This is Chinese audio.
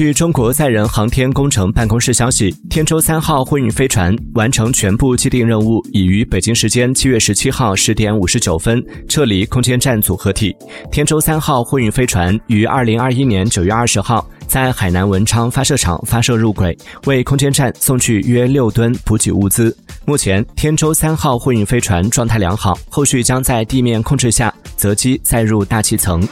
据中国载人航天工程办公室消息天舟三号货运飞船完成全部既定任务已于北京时间七月十七号十点五十九分撤离空间站组合体。天舟三号货运飞船于二零二一年九月二十号在海南文昌发射场发射入轨为空间站送去约六吨补给物资。目前天舟三号货运飞船状态良好后续将在地面控制下择机载入大气层。